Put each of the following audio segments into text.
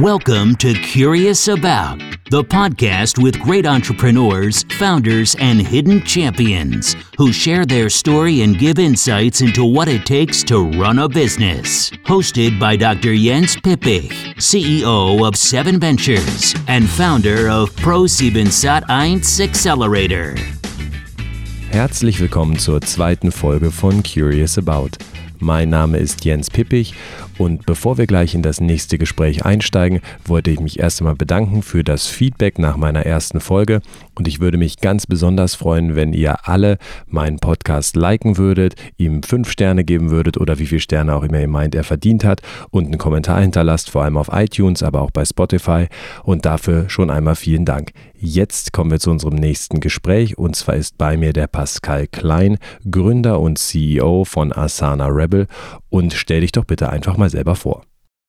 Welcome to Curious About, the podcast with great entrepreneurs, founders, and hidden champions who share their story and give insights into what it takes to run a business. Hosted by Dr. Jens Pippich, CEO of Seven Ventures and founder of Pro 7 Sat 1 Accelerator. Herzlich willkommen zur zweiten Folge von Curious About. Mein Name ist Jens Pippich und bevor wir gleich in das nächste Gespräch einsteigen, wollte ich mich erst einmal bedanken für das Feedback nach meiner ersten Folge. Und ich würde mich ganz besonders freuen, wenn ihr alle meinen Podcast liken würdet, ihm fünf Sterne geben würdet oder wie viele Sterne auch immer ihr meint, er verdient hat. Und einen Kommentar hinterlasst, vor allem auf iTunes, aber auch bei Spotify. Und dafür schon einmal vielen Dank. Jetzt kommen wir zu unserem nächsten Gespräch. Und zwar ist bei mir der Pascal Klein, Gründer und CEO von Asana Rebel. Und stell dich doch bitte einfach mal selber vor.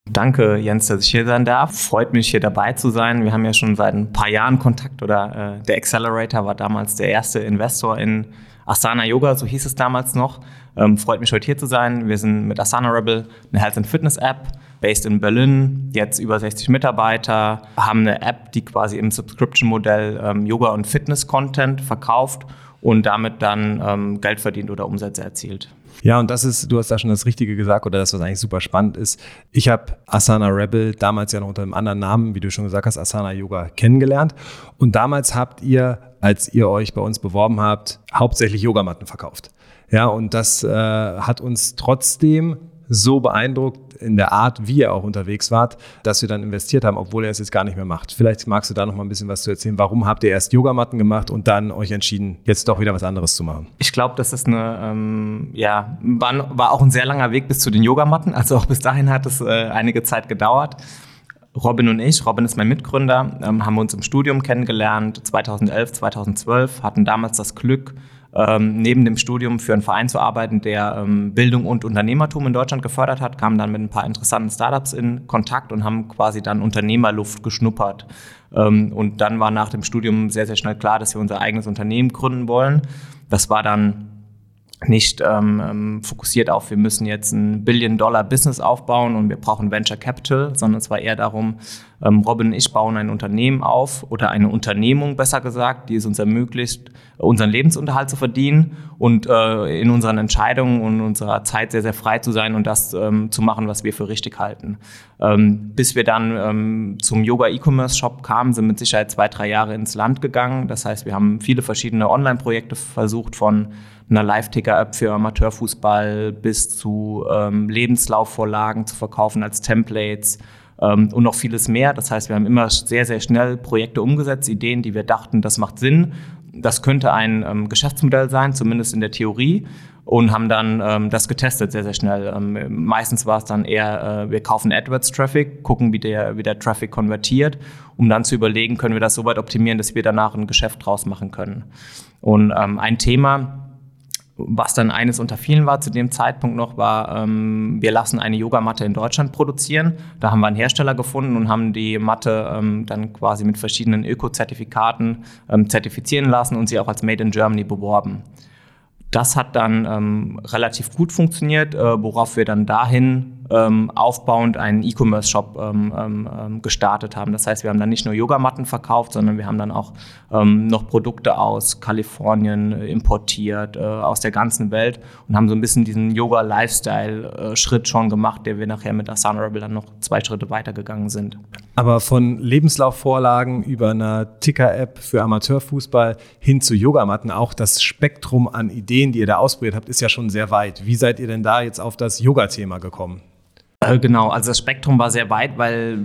Danke, Jens, dass ich hier sein darf. Freut mich, hier dabei zu sein. Wir haben ja schon seit ein paar Jahren Kontakt oder äh, der Accelerator war damals der erste Investor in Asana Yoga, so hieß es damals noch. Ähm, freut mich, heute hier zu sein. Wir sind mit Asana Rebel eine Health and Fitness App, based in Berlin, jetzt über 60 Mitarbeiter, haben eine App, die quasi im Subscription-Modell ähm, Yoga und Fitness-Content verkauft und damit dann ähm, Geld verdient oder Umsätze erzielt. Ja, und das ist, du hast da schon das Richtige gesagt oder das, was eigentlich super spannend ist. Ich habe Asana Rebel damals ja noch unter einem anderen Namen, wie du schon gesagt hast, Asana Yoga kennengelernt. Und damals habt ihr, als ihr euch bei uns beworben habt, hauptsächlich Yogamatten verkauft. Ja, und das äh, hat uns trotzdem so beeindruckt in der Art, wie ihr auch unterwegs wart, dass wir dann investiert haben, obwohl er es jetzt gar nicht mehr macht. Vielleicht magst du da noch mal ein bisschen was zu erzählen. Warum habt ihr erst Yogamatten gemacht und dann euch entschieden, jetzt doch wieder was anderes zu machen? Ich glaube, das ist eine, ähm, ja, war, war, auch ein sehr langer Weg bis zu den Yogamatten. Also auch bis dahin hat es äh, einige Zeit gedauert. Robin und ich, Robin ist mein Mitgründer, ähm, haben uns im Studium kennengelernt, 2011, 2012, hatten damals das Glück, ähm, neben dem Studium für einen Verein zu arbeiten, der ähm, Bildung und Unternehmertum in Deutschland gefördert hat, kamen dann mit ein paar interessanten Startups in Kontakt und haben quasi dann Unternehmerluft geschnuppert. Ähm, und dann war nach dem Studium sehr, sehr schnell klar, dass wir unser eigenes Unternehmen gründen wollen. Das war dann nicht ähm, ähm, fokussiert auf, wir müssen jetzt ein Billion-Dollar-Business aufbauen und wir brauchen Venture Capital, sondern es war eher darum, Robin und ich bauen ein Unternehmen auf oder eine Unternehmung, besser gesagt, die es uns ermöglicht, unseren Lebensunterhalt zu verdienen und äh, in unseren Entscheidungen und unserer Zeit sehr, sehr frei zu sein und das ähm, zu machen, was wir für richtig halten. Ähm, bis wir dann ähm, zum Yoga-E-Commerce-Shop kamen, sind mit Sicherheit zwei, drei Jahre ins Land gegangen. Das heißt, wir haben viele verschiedene Online-Projekte versucht von einer Live-Ticker-App für Amateurfußball bis zu ähm, Lebenslaufvorlagen zu verkaufen als Templates ähm, und noch vieles mehr. Das heißt, wir haben immer sehr, sehr schnell Projekte umgesetzt, Ideen, die wir dachten, das macht Sinn. Das könnte ein ähm, Geschäftsmodell sein, zumindest in der Theorie und haben dann ähm, das getestet sehr, sehr schnell. Ähm, meistens war es dann eher, äh, wir kaufen AdWords-Traffic, gucken, wie der, wie der Traffic konvertiert, um dann zu überlegen, können wir das so weit optimieren, dass wir danach ein Geschäft draus machen können. Und ähm, ein Thema, was dann eines unter vielen war zu dem Zeitpunkt noch, war, ähm, wir lassen eine Yogamatte in Deutschland produzieren. Da haben wir einen Hersteller gefunden und haben die Matte ähm, dann quasi mit verschiedenen Öko-Zertifikaten ähm, zertifizieren lassen und sie auch als Made in Germany beworben. Das hat dann ähm, relativ gut funktioniert, äh, worauf wir dann dahin ähm, aufbauend einen E-Commerce-Shop ähm, ähm, ähm, gestartet haben. Das heißt, wir haben dann nicht nur Yogamatten verkauft, sondern wir haben dann auch ähm, noch Produkte aus Kalifornien importiert, äh, aus der ganzen Welt und haben so ein bisschen diesen Yoga-Lifestyle-Schritt äh, schon gemacht, der wir nachher mit Asana Rebel dann noch zwei Schritte weitergegangen sind. Aber von Lebenslaufvorlagen über einer Ticker-App für Amateurfußball hin zu Yogamatten, auch das Spektrum an Ideen, die ihr da ausprobiert habt, ist ja schon sehr weit. Wie seid ihr denn da jetzt auf das Yoga-Thema gekommen? Äh, genau, also das Spektrum war sehr weit, weil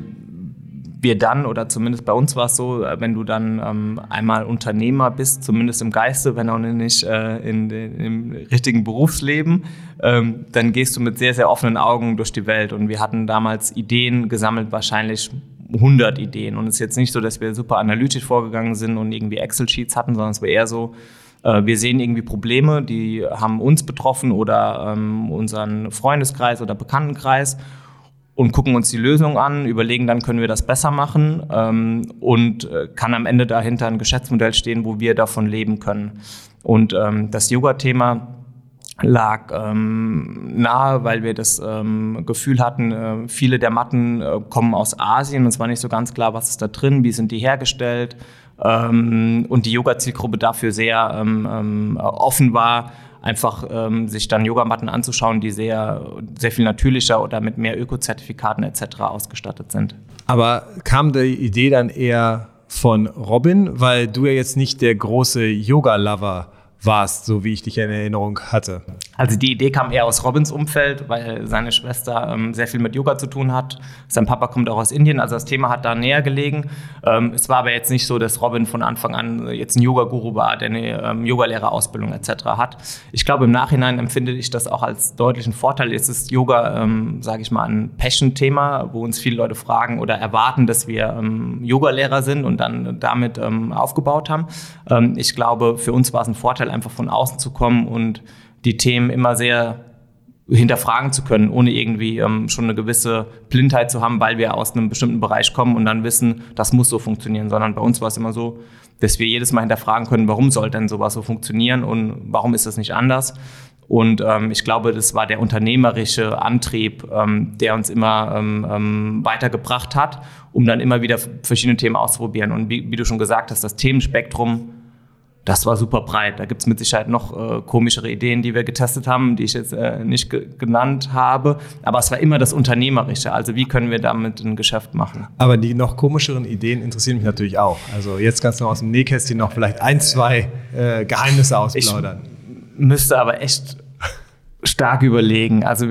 wir dann, oder zumindest bei uns war es so, äh, wenn du dann ähm, einmal Unternehmer bist, zumindest im Geiste, wenn auch nicht äh, in, in, im richtigen Berufsleben, ähm, dann gehst du mit sehr, sehr offenen Augen durch die Welt. Und wir hatten damals Ideen gesammelt, wahrscheinlich 100 Ideen. Und es ist jetzt nicht so, dass wir super analytisch vorgegangen sind und irgendwie Excel-Sheets hatten, sondern es war eher so, äh, wir sehen irgendwie Probleme, die haben uns betroffen oder ähm, unseren Freundeskreis oder Bekanntenkreis und gucken uns die Lösung an, überlegen dann, können wir das besser machen ähm, und äh, kann am Ende dahinter ein Geschäftsmodell stehen, wo wir davon leben können. Und ähm, das Yoga-Thema lag ähm, nahe, weil wir das ähm, Gefühl hatten, äh, viele der Matten äh, kommen aus Asien und es war nicht so ganz klar, was ist da drin, wie sind die hergestellt und die Yoga-Zielgruppe dafür sehr ähm, ähm, offen war, einfach ähm, sich dann Yogamatten anzuschauen, die sehr, sehr viel natürlicher oder mit mehr Ökozertifikaten etc. ausgestattet sind. Aber kam die Idee dann eher von Robin, weil du ja jetzt nicht der große Yoga-Lover warst, so wie ich dich in Erinnerung hatte. Also die Idee kam eher aus Robins Umfeld, weil seine Schwester ähm, sehr viel mit Yoga zu tun hat. Sein Papa kommt auch aus Indien, also das Thema hat da näher gelegen. Ähm, es war aber jetzt nicht so, dass Robin von Anfang an jetzt ein Yoga-Guru war, der eine ähm, Yogalehrerausbildung etc. hat. Ich glaube, im Nachhinein empfinde ich das auch als deutlichen Vorteil. Jetzt ist Yoga, ähm, sage ich mal, ein Passion-Thema, wo uns viele Leute fragen oder erwarten, dass wir ähm, Yogalehrer sind und dann damit ähm, aufgebaut haben. Ähm, ich glaube, für uns war es ein Vorteil, einfach von außen zu kommen und die Themen immer sehr hinterfragen zu können, ohne irgendwie ähm, schon eine gewisse Blindheit zu haben, weil wir aus einem bestimmten Bereich kommen und dann wissen, das muss so funktionieren, sondern bei uns war es immer so, dass wir jedes Mal hinterfragen können, warum soll denn sowas so funktionieren und warum ist das nicht anders? Und ähm, ich glaube, das war der unternehmerische Antrieb, ähm, der uns immer ähm, ähm weitergebracht hat, um dann immer wieder verschiedene Themen auszuprobieren. Und wie, wie du schon gesagt hast, das Themenspektrum das war super breit. Da gibt es mit Sicherheit noch äh, komischere Ideen, die wir getestet haben, die ich jetzt äh, nicht ge genannt habe. Aber es war immer das Unternehmerische. Also wie können wir damit ein Geschäft machen? Aber die noch komischeren Ideen interessieren mich natürlich auch. Also jetzt kannst du aus dem Nähkästchen noch vielleicht ein, zwei äh, Geheimnisse ausplaudern. Ich müsste aber echt stark überlegen. Also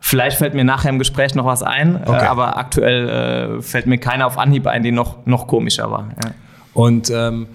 Vielleicht fällt mir nachher im Gespräch noch was ein, äh, okay. aber aktuell äh, fällt mir keiner auf Anhieb ein, die noch, noch komischer war. Ja. Und ähm,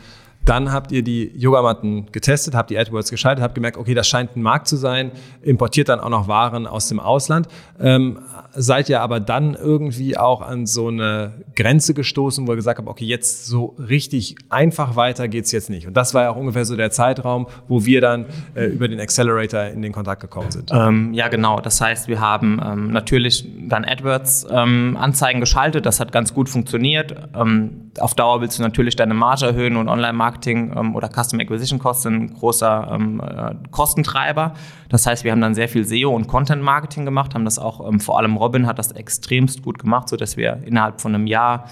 dann habt ihr die Yogamatten getestet, habt die AdWords geschaltet, habt gemerkt, okay, das scheint ein Markt zu sein, importiert dann auch noch Waren aus dem Ausland. Ähm, seid ihr aber dann irgendwie auch an so eine Grenze gestoßen, wo ihr gesagt habt, okay, jetzt so richtig einfach weiter geht's jetzt nicht. Und das war ja auch ungefähr so der Zeitraum, wo wir dann äh, über den Accelerator in den Kontakt gekommen sind. Ähm, ja, genau. Das heißt, wir haben ähm, natürlich dann AdWords-Anzeigen ähm, geschaltet. Das hat ganz gut funktioniert. Ähm, auf Dauer willst du natürlich deine Marge erhöhen und Online-Marketing ähm, oder Custom Acquisition Cost sind ein großer äh, Kostentreiber. Das heißt, wir haben dann sehr viel SEO und Content-Marketing gemacht, haben das auch vor allem Robin hat das extremst gut gemacht, sodass wir innerhalb von einem Jahr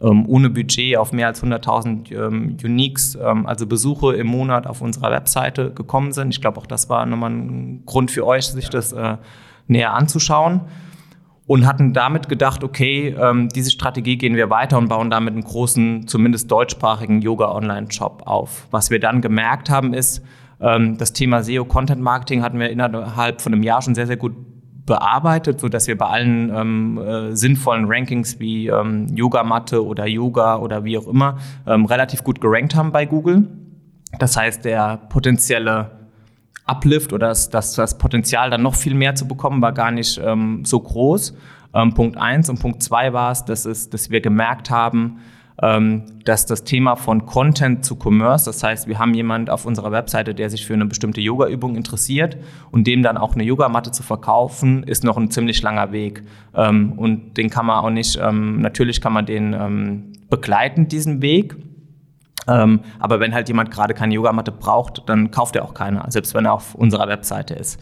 ähm, ohne Budget auf mehr als 100.000 ähm, Uniques, ähm, also Besuche im Monat auf unserer Webseite gekommen sind. Ich glaube, auch das war nochmal ein Grund für euch, sich das äh, näher anzuschauen. Und hatten damit gedacht, okay, ähm, diese Strategie gehen wir weiter und bauen damit einen großen, zumindest deutschsprachigen Yoga-Online-Shop auf. Was wir dann gemerkt haben, ist, ähm, das Thema SEO-Content-Marketing hatten wir innerhalb von einem Jahr schon sehr, sehr gut bearbeitet, sodass wir bei allen ähm, äh, sinnvollen Rankings wie ähm, Yogamatte oder Yoga oder wie auch immer ähm, relativ gut gerankt haben bei Google. Das heißt, der potenzielle Uplift oder das, das, das Potenzial, dann noch viel mehr zu bekommen, war gar nicht ähm, so groß. Ähm, Punkt eins und Punkt zwei war es, dass, es, dass wir gemerkt haben, ähm, dass das Thema von Content zu Commerce, das heißt, wir haben jemand auf unserer Webseite, der sich für eine bestimmte Yoga-Übung interessiert und dem dann auch eine Yogamatte zu verkaufen, ist noch ein ziemlich langer Weg. Ähm, und den kann man auch nicht, ähm, natürlich kann man den begleiten, diesen Weg. Aber wenn halt jemand gerade keine Yogamatte braucht, dann kauft er auch keine, selbst wenn er auf unserer Webseite ist.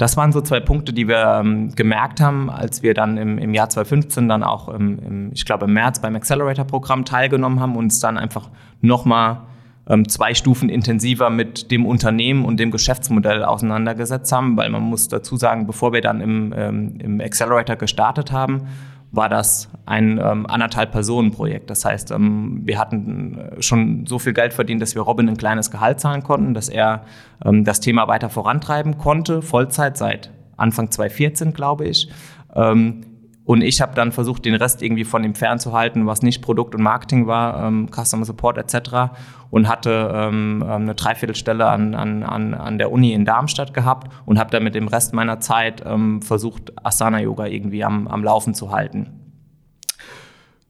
Das waren so zwei Punkte, die wir ähm, gemerkt haben, als wir dann im, im Jahr 2015 dann auch, im, im, ich glaube im März beim Accelerator-Programm teilgenommen haben und uns dann einfach nochmal ähm, zwei Stufen intensiver mit dem Unternehmen und dem Geschäftsmodell auseinandergesetzt haben, weil man muss dazu sagen, bevor wir dann im, ähm, im Accelerator gestartet haben, war das ein ähm, anderthalb Personen Projekt. Das heißt, ähm, wir hatten äh, schon so viel Geld verdient, dass wir Robin ein kleines Gehalt zahlen konnten, dass er ähm, das Thema weiter vorantreiben konnte, Vollzeit seit Anfang 2014, glaube ich. Ähm, und ich habe dann versucht, den Rest irgendwie von ihm fernzuhalten, was nicht Produkt und Marketing war, ähm, Customer Support etc. Und hatte ähm, ähm, eine Dreiviertelstelle an, an, an, an der Uni in Darmstadt gehabt und habe dann mit dem Rest meiner Zeit ähm, versucht, Asana-Yoga irgendwie am, am Laufen zu halten.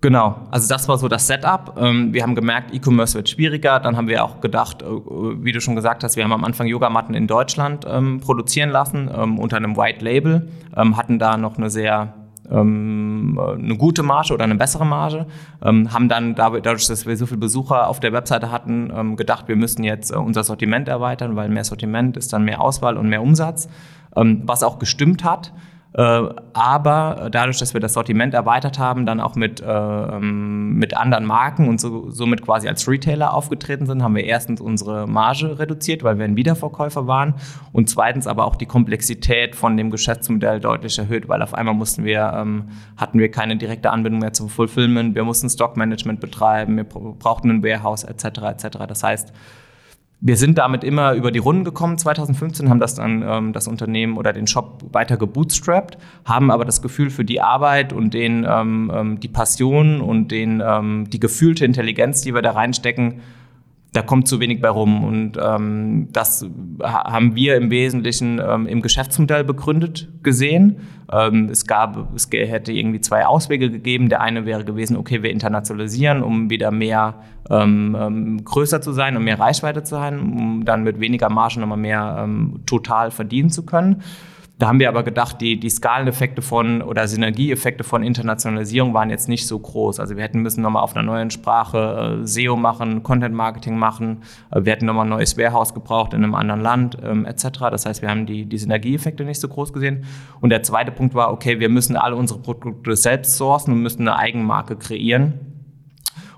Genau, also das war so das Setup. Ähm, wir haben gemerkt, E-Commerce wird schwieriger. Dann haben wir auch gedacht, äh, wie du schon gesagt hast, wir haben am Anfang Yogamatten in Deutschland ähm, produzieren lassen unter einem White Label, hatten da noch eine sehr eine gute Marge oder eine bessere Marge. Ähm, haben dann dadurch, dass wir so viele Besucher auf der Webseite hatten, ähm, gedacht, wir müssen jetzt äh, unser Sortiment erweitern, weil mehr Sortiment ist dann mehr Auswahl und mehr Umsatz, ähm, was auch gestimmt hat. Äh, aber dadurch, dass wir das Sortiment erweitert haben, dann auch mit, äh, ähm, mit anderen Marken und so, somit quasi als Retailer aufgetreten sind, haben wir erstens unsere Marge reduziert, weil wir ein Wiederverkäufer waren und zweitens aber auch die Komplexität von dem Geschäftsmodell deutlich erhöht, weil auf einmal mussten wir, ähm, hatten wir keine direkte Anbindung mehr zum Fulfillment, wir mussten Stockmanagement betreiben, wir brauchten ein Warehouse etc. etc. Das heißt, wir sind damit immer über die Runden gekommen. 2015, haben das dann ähm, das Unternehmen oder den Shop weiter gebootstrapped, haben aber das Gefühl für die Arbeit und den, ähm, ähm die Passion und den, ähm, die gefühlte Intelligenz, die wir da reinstecken, da kommt zu wenig bei rum. Und ähm, das haben wir im Wesentlichen ähm, im Geschäftsmodell begründet gesehen. Ähm, es gab, es hätte irgendwie zwei Auswege gegeben. Der eine wäre gewesen, okay, wir internationalisieren, um wieder mehr ähm, ähm, größer zu sein und mehr Reichweite zu haben, um dann mit weniger Margen nochmal mehr ähm, total verdienen zu können. Da haben wir aber gedacht, die, die Skaleneffekte von oder Synergieeffekte von Internationalisierung waren jetzt nicht so groß. Also wir hätten müssen nochmal auf einer neuen Sprache äh, SEO machen, Content Marketing machen. Äh, wir hätten nochmal ein neues Warehouse gebraucht in einem anderen Land ähm, etc. Das heißt, wir haben die, die Synergieeffekte nicht so groß gesehen. Und der zweite Punkt war, okay, wir müssen alle unsere Produkte selbst sourcen und müssen eine Eigenmarke kreieren.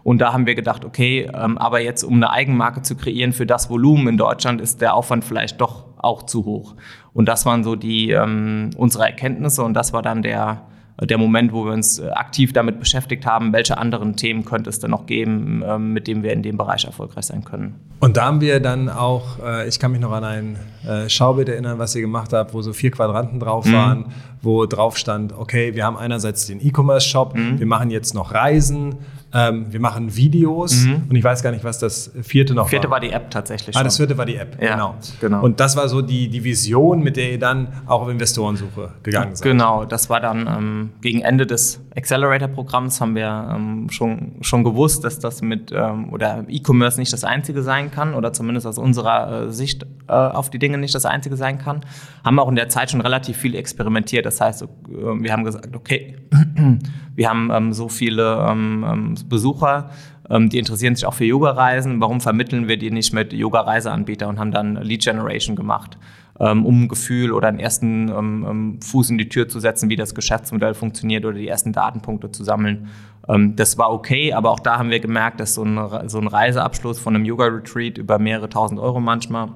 Und da haben wir gedacht, okay, ähm, aber jetzt um eine Eigenmarke zu kreieren für das Volumen in Deutschland ist der Aufwand vielleicht doch auch zu hoch. Und das waren so die ähm, unsere Erkenntnisse und das war dann der der Moment, wo wir uns äh, aktiv damit beschäftigt haben, welche anderen Themen könnte es denn noch geben, ähm, mit denen wir in dem Bereich erfolgreich sein können. Und da haben wir dann auch, äh, ich kann mich noch an ein äh, Schaubild erinnern, was ihr gemacht habt, wo so vier Quadranten drauf mhm. waren, wo drauf stand, okay, wir haben einerseits den E-Commerce-Shop, mhm. wir machen jetzt noch Reisen, ähm, wir machen Videos mhm. und ich weiß gar nicht, was das vierte noch vierte war. Vierte war die App tatsächlich. Ah, das vierte war die App, ja, genau. genau. Und das war so die, die Vision, mit der ihr dann auch auf Investorensuche gegangen seid. Genau, das war dann ähm, gegen Ende des Accelerator-Programms haben wir ähm, schon, schon gewusst, dass das mit ähm, oder E-Commerce nicht das einzige sein kann oder zumindest aus unserer äh, Sicht äh, auf die Dinge nicht das einzige sein kann. Haben auch in der Zeit schon relativ viel experimentiert. Das heißt, äh, wir haben gesagt, okay, wir haben ähm, so viele ähm, Besucher, ähm, die interessieren sich auch für Yoga-Reisen. Warum vermitteln wir die nicht mit Yoga-Reiseanbietern und haben dann Lead Generation gemacht, ähm, um ein Gefühl oder einen ersten ähm, ähm, Fuß in die Tür zu setzen, wie das Geschäftsmodell funktioniert oder die ersten Datenpunkte zu sammeln. Ähm, das war okay, aber auch da haben wir gemerkt, dass so ein, so ein Reiseabschluss von einem Yoga-Retreat über mehrere tausend Euro manchmal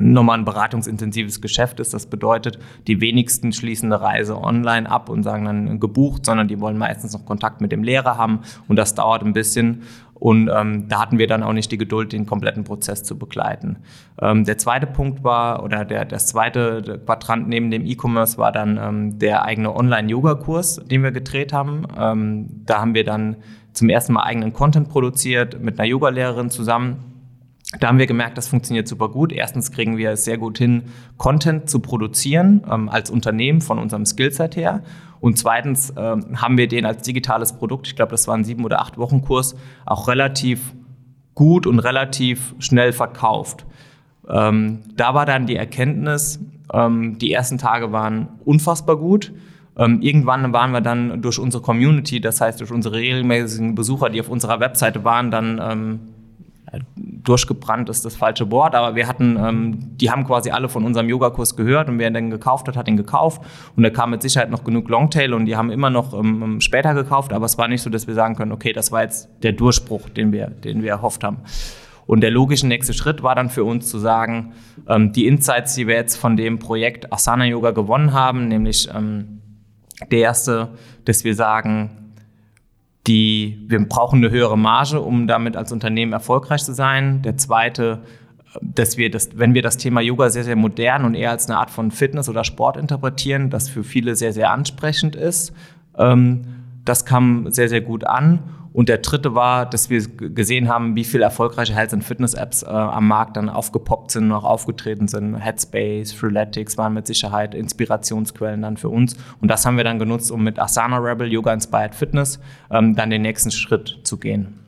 nochmal ein beratungsintensives Geschäft ist. Das bedeutet, die wenigsten schließen eine Reise online ab und sagen dann gebucht, sondern die wollen meistens noch Kontakt mit dem Lehrer haben und das dauert ein bisschen. Und ähm, da hatten wir dann auch nicht die Geduld, den kompletten Prozess zu begleiten. Ähm, der zweite Punkt war, oder der, das zweite Quadrant neben dem E-Commerce war dann ähm, der eigene Online-Yoga-Kurs, den wir gedreht haben. Ähm, da haben wir dann zum ersten Mal eigenen Content produziert mit einer Yogalehrerin zusammen da haben wir gemerkt, das funktioniert super gut. Erstens kriegen wir es sehr gut hin, Content zu produzieren ähm, als Unternehmen von unserem Skillset her. Und zweitens ähm, haben wir den als digitales Produkt, ich glaube, das war ein sieben oder acht Wochen Kurs, auch relativ gut und relativ schnell verkauft. Ähm, da war dann die Erkenntnis, ähm, die ersten Tage waren unfassbar gut. Ähm, irgendwann waren wir dann durch unsere Community, das heißt durch unsere regelmäßigen Besucher, die auf unserer Webseite waren, dann ähm, durchgebrannt ist das falsche Wort, aber wir hatten, ähm, die haben quasi alle von unserem Yogakurs gehört und wer den gekauft hat, hat ihn gekauft und da kam mit Sicherheit noch genug Longtail und die haben immer noch ähm, später gekauft, aber es war nicht so, dass wir sagen können, okay, das war jetzt der Durchbruch, den wir, den wir erhofft haben. Und der logische nächste Schritt war dann für uns zu sagen, ähm, die Insights, die wir jetzt von dem Projekt Asana Yoga gewonnen haben, nämlich ähm, der erste, dass wir sagen, die, wir brauchen eine höhere Marge, um damit als Unternehmen erfolgreich zu sein. Der zweite, dass wir das, wenn wir das Thema Yoga sehr, sehr modern und eher als eine Art von Fitness oder Sport interpretieren, das für viele sehr, sehr ansprechend ist. Ähm, das kam sehr, sehr gut an. Und der dritte war, dass wir gesehen haben, wie viele erfolgreiche Health- und Fitness-Apps äh, am Markt dann aufgepoppt sind auch aufgetreten sind. Headspace, Freeletics waren mit Sicherheit Inspirationsquellen dann für uns. Und das haben wir dann genutzt, um mit Asana Rebel, Yoga Inspired Fitness, ähm, dann den nächsten Schritt zu gehen.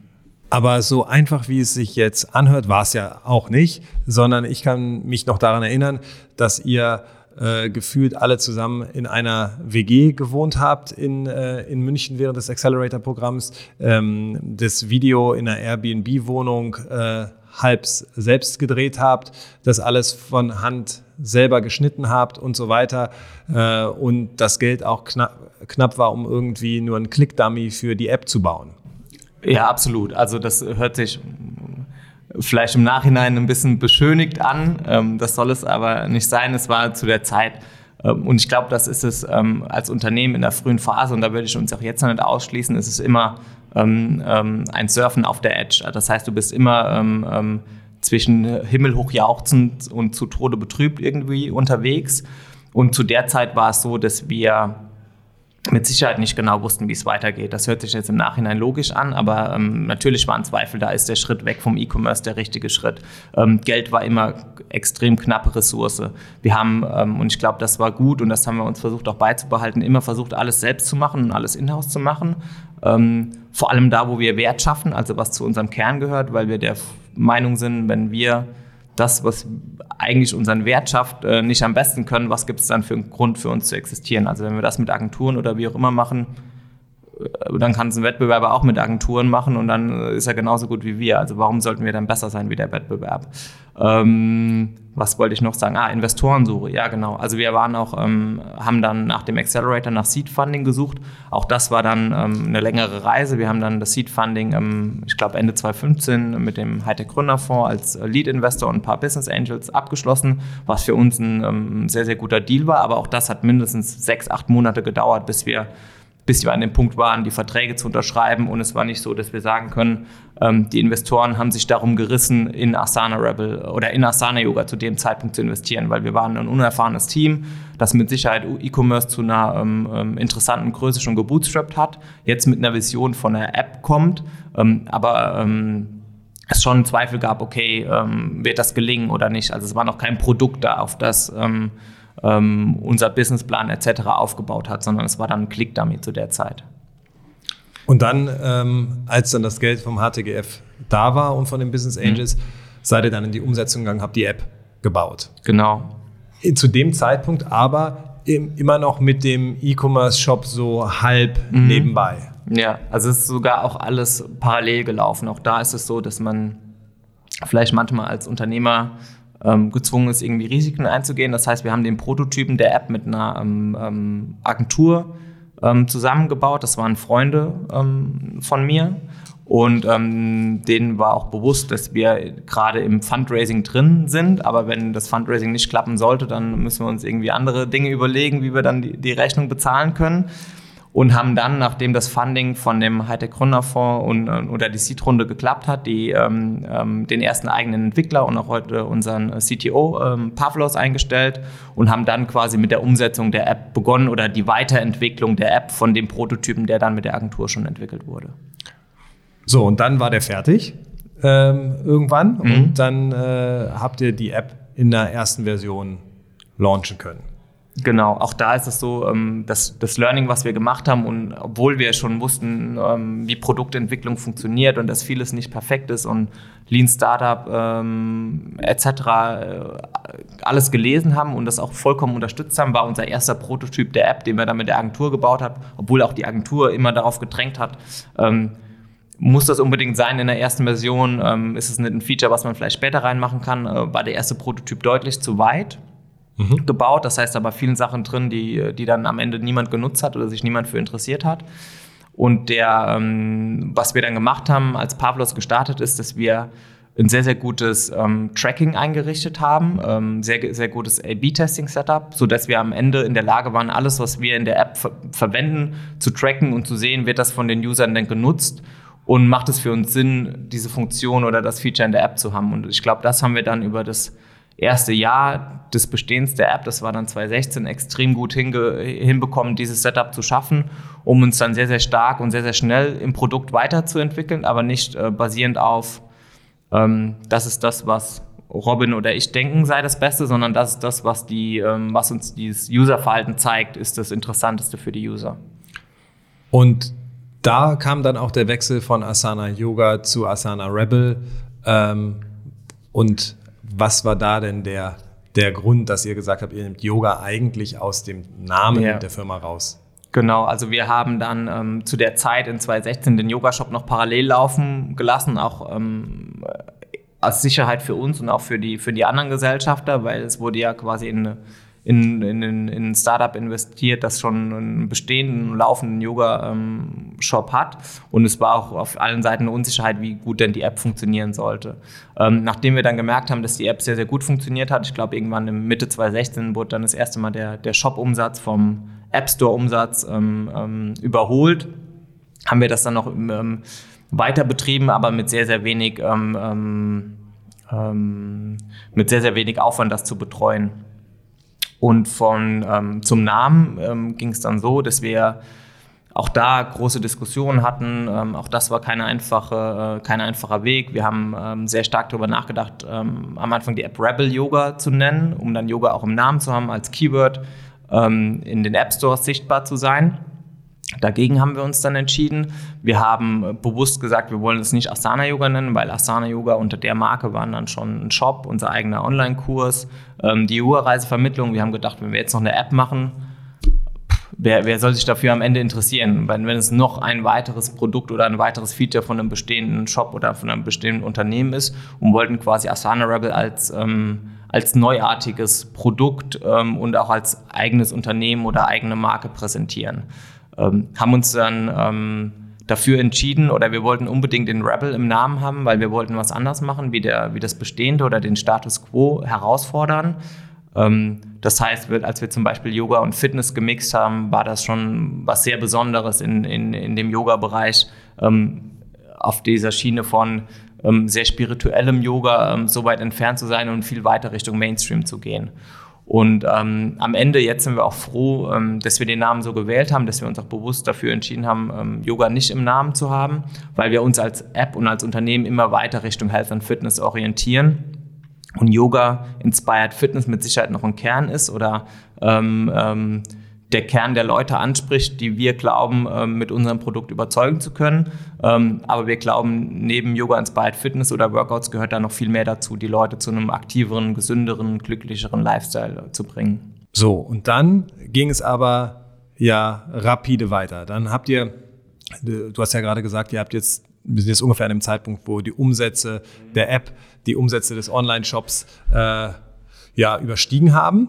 Aber so einfach, wie es sich jetzt anhört, war es ja auch nicht, sondern ich kann mich noch daran erinnern, dass ihr äh, gefühlt alle zusammen in einer WG gewohnt habt in, äh, in München während des Accelerator-Programms, ähm, das Video in einer Airbnb-Wohnung äh, halb selbst gedreht habt, das alles von Hand selber geschnitten habt und so weiter äh, und das Geld auch knapp, knapp war, um irgendwie nur einen Click-Dummy für die App zu bauen. Ja, absolut. Also das hört sich vielleicht im Nachhinein ein bisschen beschönigt an. Ähm, das soll es aber nicht sein. Es war zu der Zeit ähm, und ich glaube, das ist es ähm, als Unternehmen in der frühen Phase, und da würde ich uns auch jetzt noch nicht ausschließen, ist es immer ähm, ähm, ein Surfen auf der Edge. Das heißt, du bist immer zwischen himmelhoch jauchzend und zu Tode betrübt irgendwie unterwegs. Und zu der Zeit war es so, dass wir mit Sicherheit nicht genau wussten, wie es weitergeht. Das hört sich jetzt im Nachhinein logisch an, aber ähm, natürlich waren Zweifel da, ist der Schritt weg vom E-Commerce der richtige Schritt. Ähm, Geld war immer extrem knappe Ressource. Wir haben, ähm, und ich glaube, das war gut und das haben wir uns versucht auch beizubehalten, immer versucht, alles selbst zu machen und alles in-house zu machen. Ähm, vor allem da, wo wir Wert schaffen, also was zu unserem Kern gehört, weil wir der Meinung sind, wenn wir das, was eigentlich unseren Wert schafft, äh, nicht am besten können, was gibt es dann für einen Grund für uns zu existieren? Also wenn wir das mit Agenturen oder wie auch immer machen, dann kann es ein Wettbewerber auch mit Agenturen machen und dann äh, ist er genauso gut wie wir. Also warum sollten wir dann besser sein wie der Wettbewerb? Ähm, was wollte ich noch sagen? Ah, Investorensuche, ja genau. Also wir waren auch, ähm, haben dann nach dem Accelerator nach Seed Funding gesucht. Auch das war dann ähm, eine längere Reise. Wir haben dann das Seed Funding, ähm, ich glaube Ende 2015 mit dem Hightech Gründerfonds als äh, Lead Investor und ein paar Business Angels abgeschlossen, was für uns ein ähm, sehr, sehr guter Deal war. Aber auch das hat mindestens sechs, acht Monate gedauert, bis wir bis wir an dem Punkt waren, die Verträge zu unterschreiben. Und es war nicht so, dass wir sagen können, ähm, die Investoren haben sich darum gerissen, in Asana Rebel oder in Asana Yoga zu dem Zeitpunkt zu investieren, weil wir waren ein unerfahrenes Team, das mit Sicherheit E-Commerce zu einer ähm, ähm, interessanten Größe schon gebootstrapped hat, jetzt mit einer Vision von einer App kommt, ähm, aber ähm, es schon Zweifel gab, okay, ähm, wird das gelingen oder nicht. Also es war noch kein Produkt da, auf das ähm, unser Businessplan etc. aufgebaut hat, sondern es war dann ein Click-Dummy zu der Zeit. Und dann, ähm, als dann das Geld vom HTGF da war und von den Business mhm. Angels, mhm. seid ihr dann in die Umsetzung gegangen, habt die App gebaut. Genau. Zu dem Zeitpunkt aber immer noch mit dem E-Commerce-Shop so halb mhm. nebenbei. Ja, also es ist sogar auch alles parallel gelaufen. Auch da ist es so, dass man vielleicht manchmal als Unternehmer ähm, gezwungen ist, irgendwie Risiken einzugehen. Das heißt, wir haben den Prototypen der App mit einer ähm, ähm Agentur ähm, zusammengebaut. Das waren Freunde ähm, von mir. Und ähm, denen war auch bewusst, dass wir gerade im Fundraising drin sind. Aber wenn das Fundraising nicht klappen sollte, dann müssen wir uns irgendwie andere Dinge überlegen, wie wir dann die, die Rechnung bezahlen können und haben dann, nachdem das Funding von dem Hightech Gründerfonds und, äh, oder die Seed-Runde geklappt hat, die, ähm, ähm, den ersten eigenen Entwickler und auch heute unseren CTO ähm, Pavlos eingestellt und haben dann quasi mit der Umsetzung der App begonnen oder die Weiterentwicklung der App von dem Prototypen, der dann mit der Agentur schon entwickelt wurde. So, und dann war der fertig ähm, irgendwann mhm. und dann äh, habt ihr die App in der ersten Version launchen können. Genau, auch da ist es so, ähm, dass das Learning, was wir gemacht haben und obwohl wir schon wussten, ähm, wie Produktentwicklung funktioniert und dass vieles nicht perfekt ist und Lean Startup ähm, etc. Äh, alles gelesen haben und das auch vollkommen unterstützt haben, war unser erster Prototyp der App, den wir dann mit der Agentur gebaut haben, obwohl auch die Agentur immer darauf gedrängt hat, ähm, muss das unbedingt sein in der ersten Version? Ähm, ist es nicht ein Feature, was man vielleicht später reinmachen kann? Äh, war der erste Prototyp deutlich zu weit? Mhm. gebaut. Das heißt aber vielen Sachen drin, die, die dann am Ende niemand genutzt hat oder sich niemand für interessiert hat. Und der, ähm, was wir dann gemacht haben, als Pavlos gestartet ist, dass wir ein sehr, sehr gutes ähm, Tracking eingerichtet haben, ähm, sehr, sehr gutes A-B-Testing-Setup, sodass wir am Ende in der Lage waren, alles, was wir in der App ver verwenden, zu tracken und zu sehen, wird das von den Usern denn genutzt und macht es für uns Sinn, diese Funktion oder das Feature in der App zu haben. Und ich glaube, das haben wir dann über das erste Jahr des Bestehens der App, das war dann 2016, extrem gut hinbekommen, dieses Setup zu schaffen, um uns dann sehr, sehr stark und sehr, sehr schnell im Produkt weiterzuentwickeln, aber nicht äh, basierend auf, ähm, das ist das, was Robin oder ich denken, sei das Beste, sondern das ist das, was, die, ähm, was uns dieses Userverhalten zeigt, ist das Interessanteste für die User. Und da kam dann auch der Wechsel von Asana Yoga zu Asana Rebel. Ähm, und was war da denn der, der Grund, dass ihr gesagt habt, ihr nehmt Yoga eigentlich aus dem Namen Ja. der Firma raus? Genau, also wir haben dann ähm, zu der Zeit in 2016 den Yoga-Shop noch parallel laufen gelassen, auch ähm, als Sicherheit für uns und auch für die, für die anderen Gesellschafter, weil es wurde ja quasi in, eine- in, in, in in ein Startup investiert, das schon einen bestehenden, laufenden Yoga-Shop hat. Und es war auch auf allen Seiten eine Unsicherheit, wie gut denn die App funktionieren sollte. Ähm, nachdem wir dann gemerkt haben, dass die App sehr, sehr gut funktioniert hat, ich glaube irgendwann im Mitte 2016 wurde dann das erste Mal der, der Shop-Umsatz vom App Store-Umsatz ähm, ähm, überholt, haben wir das dann noch ähm, weiter betrieben, aber mit sehr, sehr wenig, ähm, ähm, ähm, mit sehr, sehr wenig Aufwand, das zu betreuen. Und von ähm, zum Namen ähm, ging es dann so, dass wir auch da große Diskussionen hatten. Ähm, auch das war keine einfache, äh, kein einfacher Weg. Wir haben ähm, sehr stark darüber nachgedacht, ähm, am Anfang die App Rebel Yoga zu nennen, um dann Yoga auch im Namen zu haben als Keyword ähm, in den App Stores sichtbar zu sein. Dagegen haben wir uns dann entschieden. Wir haben äh, bewusst gesagt, wir wollen es nicht Asana Yoga nennen, weil Asana Yoga unter der Marke waren dann schon ein Shop, unser eigener Online-Kurs, ähm, die Yoga-Reisevermittlung. Wir haben gedacht, wenn wir jetzt noch eine App machen, wer, wer soll sich dafür am Ende interessieren? Wenn, wenn es noch ein weiteres Produkt oder ein weiteres Feature von einem bestehenden Shop oder von einem bestehenden Unternehmen ist und wollten quasi Asana Rebel als, ähm, als neuartiges Produkt ähm, und auch als eigenes Unternehmen oder eigene Marke präsentieren. Ähm, haben uns dann ähm, dafür entschieden oder wir wollten unbedingt den Rebel im Namen haben, weil wir wollten was anders machen, wie, der, wie das Bestehende oder den Status quo herausfordern. Ähm, das heißt, als wir zum Beispiel Yoga und Fitness gemixt haben, war das schon was sehr Besonderes in, in, in dem Yoga-Bereich, ähm, auf dieser Schiene von ähm, sehr spirituellem Yoga ähm, so weit entfernt zu sein und viel weiter Richtung Mainstream zu gehen. Und ähm, am Ende, jetzt sind wir auch froh, ähm, dass wir den Namen so gewählt haben, dass wir uns auch bewusst dafür entschieden haben, ähm, Yoga nicht im Namen zu haben, weil wir uns als App und als Unternehmen immer weiter Richtung Health and Fitness orientieren. Und Yoga Inspired Fitness mit Sicherheit noch ein Kern ist oder ähm, ähm, der Kern der Leute anspricht, die wir glauben, ähm, mit unserem Produkt überzeugen zu können. Ähm, aber wir glauben, neben Yoga Inspired Fitness oder Workouts gehört da noch viel mehr dazu, die Leute zu einem aktiveren, gesünderen, glücklicheren Lifestyle zu bringen. So, und dann ging es aber ja rapide weiter. Dann habt ihr, du hast ja gerade gesagt, ihr habt jetzt, wir sind jetzt ungefähr an dem Zeitpunkt, wo die Umsätze der App, die Umsätze des Online-Shops äh, ja überstiegen haben.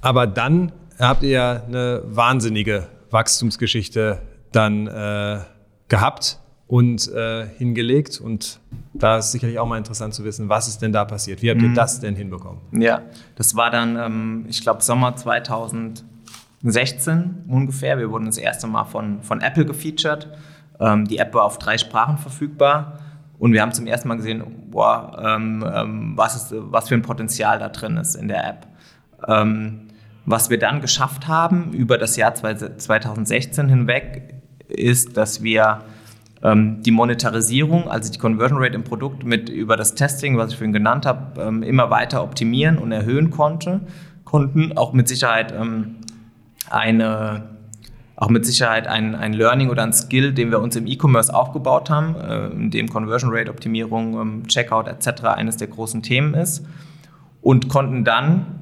Aber dann habt ihr ja eine wahnsinnige Wachstumsgeschichte dann äh, gehabt und äh, hingelegt. Und da ist sicherlich auch mal interessant zu wissen, was ist denn da passiert? Wie habt ihr das denn hinbekommen? Ja, das war dann, ähm, ich glaube, Sommer 2016 ungefähr. Wir wurden das erste Mal von, von Apple gefeatured. Ähm, die App war auf drei Sprachen verfügbar. Und wir haben zum ersten Mal gesehen, boah, ähm, ähm, was, ist, was für ein Potenzial da drin ist in der App. Ähm, was wir dann geschafft haben über das Jahr 2016 hinweg, ist, dass wir ähm, die Monetarisierung, also die Conversion Rate im Produkt mit über das Testing, was ich vorhin genannt habe, ähm, immer weiter optimieren und erhöhen konnte, konnten. Auch mit Sicherheit ähm, eine auch mit Sicherheit ein, ein Learning oder ein Skill, den wir uns im E-Commerce aufgebaut haben, äh, in dem Conversion Rate Optimierung, Checkout etc. eines der großen Themen ist und konnten dann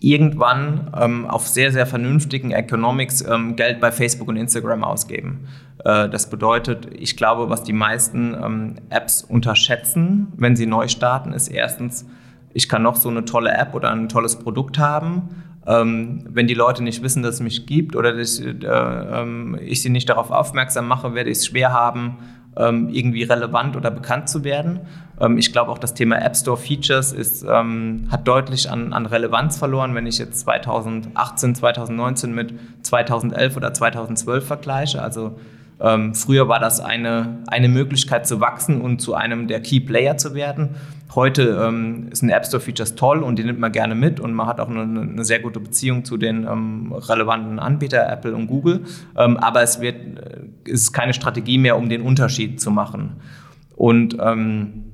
irgendwann ähm, auf sehr, sehr vernünftigen Economics ähm, Geld bei Facebook und Instagram ausgeben. Äh, das bedeutet, ich glaube, was die meisten ähm, Apps unterschätzen, wenn sie neu starten, ist erstens, ich kann noch so eine tolle App oder ein tolles Produkt haben. Ähm, wenn die Leute nicht wissen, dass es mich gibt oder dass äh, ähm, ich sie nicht darauf aufmerksam mache, werde ich es schwer haben, irgendwie relevant oder bekannt zu werden. Ähm, ich glaube auch das Thema App Store Features ist, ähm, hat deutlich an, an Relevanz verloren, wenn ich jetzt 2018, 2019 mit 2011 oder 2012 vergleiche. Also ähm, früher war das eine, eine Möglichkeit zu wachsen und zu einem der Key Player zu werden. Heute ähm, sind App Store Features toll und die nimmt man gerne mit und man hat auch eine, eine sehr gute Beziehung zu den ähm, relevanten Anbietern Apple und Google. Ähm, aber es wird, äh, es ist keine Strategie mehr, um den Unterschied zu machen. Und ähm,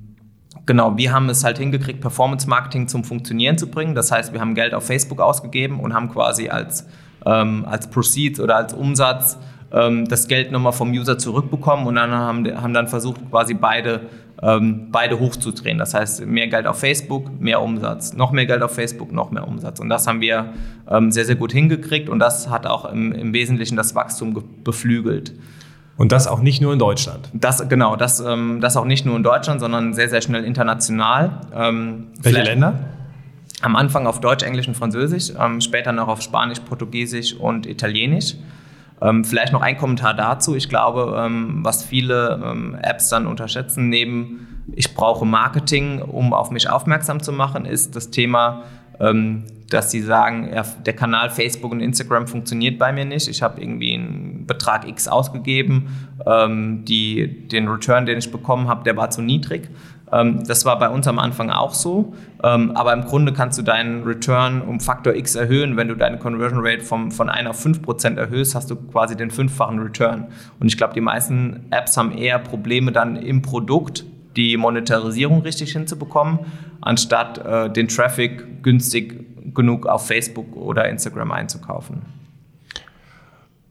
Genau, wir haben es halt hingekriegt, Performance Marketing zum Funktionieren zu bringen. Das heißt, wir haben Geld auf Facebook ausgegeben und haben quasi als, ähm, als Proceeds oder als Umsatz ähm, das Geld nochmal vom User zurückbekommen und dann haben, haben dann versucht, quasi beide ähm, beide hochzudrehen. Das heißt, mehr Geld auf Facebook, mehr Umsatz, noch mehr Geld auf Facebook, noch mehr Umsatz. Und das haben wir ähm, sehr, sehr gut hingekriegt und das hat auch im, im Wesentlichen das Wachstum beflügelt. Und das auch nicht nur in Deutschland. Das genau, das, ähm, das auch nicht nur in Deutschland, sondern sehr, sehr schnell international. Ähm, Welche Länder? Am Anfang auf Deutsch, Englisch und Französisch, ähm, später noch auf Spanisch, Portugiesisch und Italienisch. Ähm, vielleicht noch ein Kommentar dazu. Ich glaube, ähm, was viele ähm, Apps dann unterschätzen, neben ich brauche Marketing, um auf mich aufmerksam zu machen, ist das Thema, ähm, dass sie sagen, ja, der Kanal Facebook und Instagram funktioniert bei mir nicht. Ich habe irgendwie einen Betrag X ausgegeben, ähm, die, den Return, den ich bekommen habe, der war zu niedrig. Ähm, das war bei uns am Anfang auch so. Ähm, aber im Grunde kannst du deinen Return um Faktor X erhöhen. Wenn du deine Conversion Rate vom, von 1 auf 5% erhöhst, hast du quasi den fünffachen Return. Und ich glaube, die meisten Apps haben eher Probleme dann im Produkt, die Monetarisierung richtig hinzubekommen, anstatt äh, den Traffic günstig genug auf Facebook oder Instagram einzukaufen.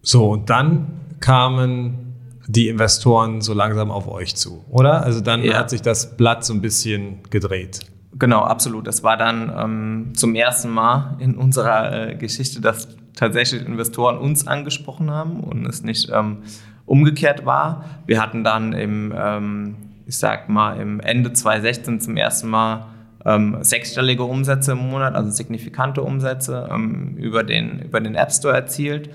So, und dann kamen die Investoren so langsam auf euch zu, oder? Also dann ja. hat sich das Blatt so ein bisschen gedreht. Genau, absolut. Das war dann ähm, zum ersten Mal in unserer äh, Geschichte, dass tatsächlich Investoren uns angesprochen haben und es nicht ähm, umgekehrt war. Wir hatten dann im, ähm, ich sag mal, im Ende 2016 zum ersten Mal ähm, sechsstellige Umsätze im Monat, also signifikante Umsätze ähm, über, den, über den App Store erzielt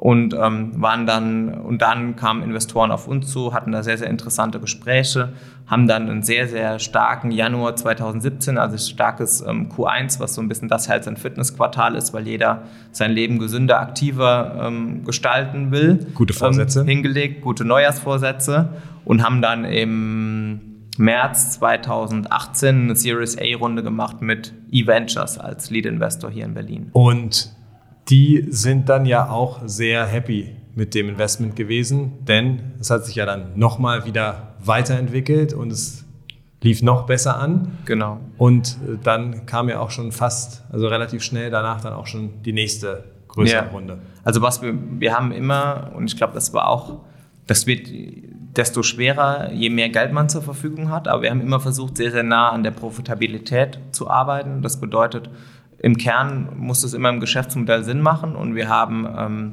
und ähm, waren dann und dann kamen Investoren auf uns zu, hatten da sehr sehr interessante Gespräche, haben dann einen sehr sehr starken Januar 2017, also starkes ähm, Q1, was so ein bisschen das Health and Fitness Quartal ist, weil jeder sein Leben gesünder, aktiver ähm, gestalten will. Gute Vorsätze ähm, hingelegt, gute Neujahrsvorsätze und haben dann im März 2018 eine Series A Runde gemacht mit eVentures als Lead Investor hier in Berlin. Und die sind dann ja auch sehr happy mit dem Investment gewesen, denn es hat sich ja dann nochmal wieder weiterentwickelt und es lief noch besser an. Genau. Und äh, dann kam ja auch schon fast, also relativ schnell danach dann auch schon die nächste größere ja. Runde. Also was wir, wir haben immer, und ich glaube, das war auch, das wird desto schwerer, je mehr Geld man zur Verfügung hat, aber wir haben immer versucht, sehr, sehr nah an der Profitabilität zu arbeiten. Das bedeutet, im Kern muss es immer im Geschäftsmodell Sinn machen und wir haben ähm,